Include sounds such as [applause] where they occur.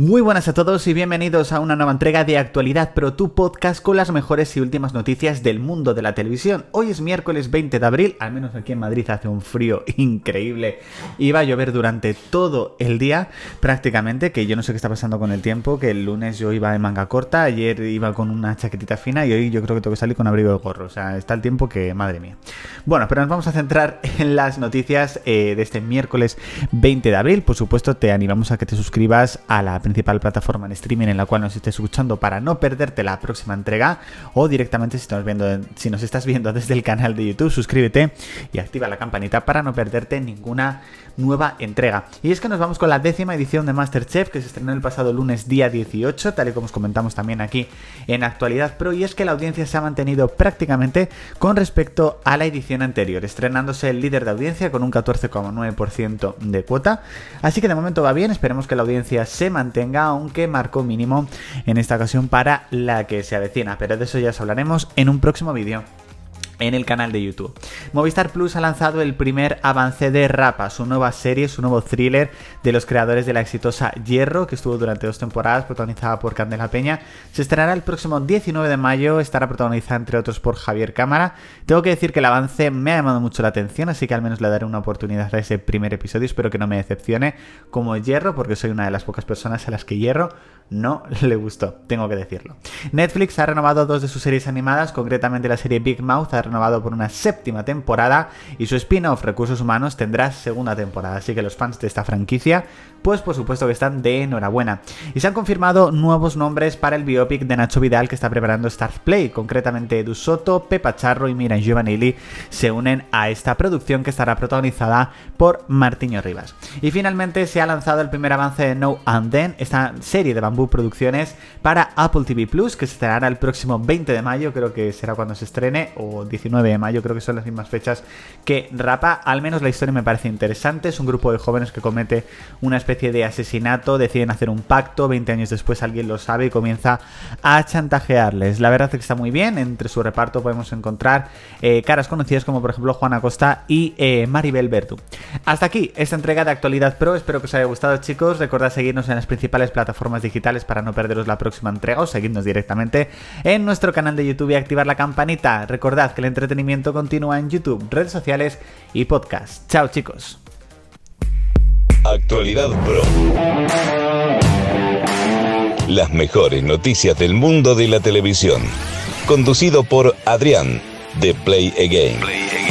Muy buenas a todos y bienvenidos a una nueva entrega de Actualidad Pro, tu podcast con las mejores y últimas noticias del mundo de la televisión. Hoy es miércoles 20 de abril, al menos aquí en Madrid hace un frío [laughs] increíble. Iba a llover durante todo el día, prácticamente, que yo no sé qué está pasando con el tiempo, que el lunes yo iba en manga corta, ayer iba con una chaquetita fina y hoy yo creo que tengo que salir con abrigo de gorro. O sea, está el tiempo que, madre mía. Bueno, pero nos vamos a centrar [laughs] en las noticias eh, de este miércoles 20 de abril. Por supuesto, te animamos a que te suscribas a la principal plataforma en streaming en la cual nos estés escuchando para no perderte la próxima entrega o directamente si, estás viendo, si nos estás viendo [laughs] desde el canal de YouTube, suscríbete y activa la campanita para no perderte ninguna nueva entrega. Y es que nos vamos con la décima edición de Masterchef que se estrenó el pasado lunes día 18, tal y como os comentamos también aquí en Actualidad Pro, y es que la audiencia se ha mantenido prácticamente con respecto a la edición anterior, estrenándose el líder de audiencia con un 14,9% de cuota. Así que de momento va bien, esperemos que la audiencia se mantenga aunque marcó mínimo en esta ocasión para la que se avecina, pero de eso ya os hablaremos en un próximo vídeo en el canal de YouTube. Movistar Plus ha lanzado el primer avance de Rapa, su nueva serie, su nuevo thriller de los creadores de la exitosa Hierro, que estuvo durante dos temporadas, protagonizada por Candela Peña. Se estrenará el próximo 19 de mayo, estará protagonizada entre otros por Javier Cámara. Tengo que decir que el avance me ha llamado mucho la atención, así que al menos le daré una oportunidad a ese primer episodio, espero que no me decepcione como Hierro, porque soy una de las pocas personas a las que Hierro no [laughs] le gustó, tengo que decirlo. Netflix ha renovado dos de sus series animadas, concretamente la serie Big Mouth ha renovado por una séptima temporada y su spin-off Recursos Humanos tendrá segunda temporada, así que los fans de esta franquicia pues por supuesto que están de enhorabuena. Y se han confirmado nuevos nombres para el biopic de Nacho Vidal que está preparando Start Play, concretamente Edu Soto, Pepa Charro y Miran Giovanelli se unen a esta producción que estará protagonizada por Martiño Rivas. Y finalmente se ha lanzado el primer avance de No and Then, esta serie de Bambú Producciones para Apple TV Plus que se estrenará el próximo 20 de mayo, creo que será cuando se estrene, o 19 de mayo, creo que son las mismas fechas que Rapa. Al menos la historia me parece interesante, es un grupo de jóvenes que comete una especie de asesinato, deciden hacer un pacto, 20 años después alguien lo sabe y comienza a chantajearles. La verdad es que está muy bien, entre su reparto podemos encontrar eh, caras conocidas como por ejemplo Juana Costa y eh, Maribel Bertu. Hasta aquí esta entrega de Actualidad Pro, espero que os haya gustado chicos, recordad seguirnos en las principales plataformas digitales para no perderos la próxima entrega o seguirnos directamente en nuestro canal de YouTube y activar la campanita. Recordad que el entretenimiento continúa en YouTube, redes sociales y podcast. Chao chicos. Actualidad Pro. Las mejores noticias del mundo de la televisión. Conducido por Adrián, de Play Again.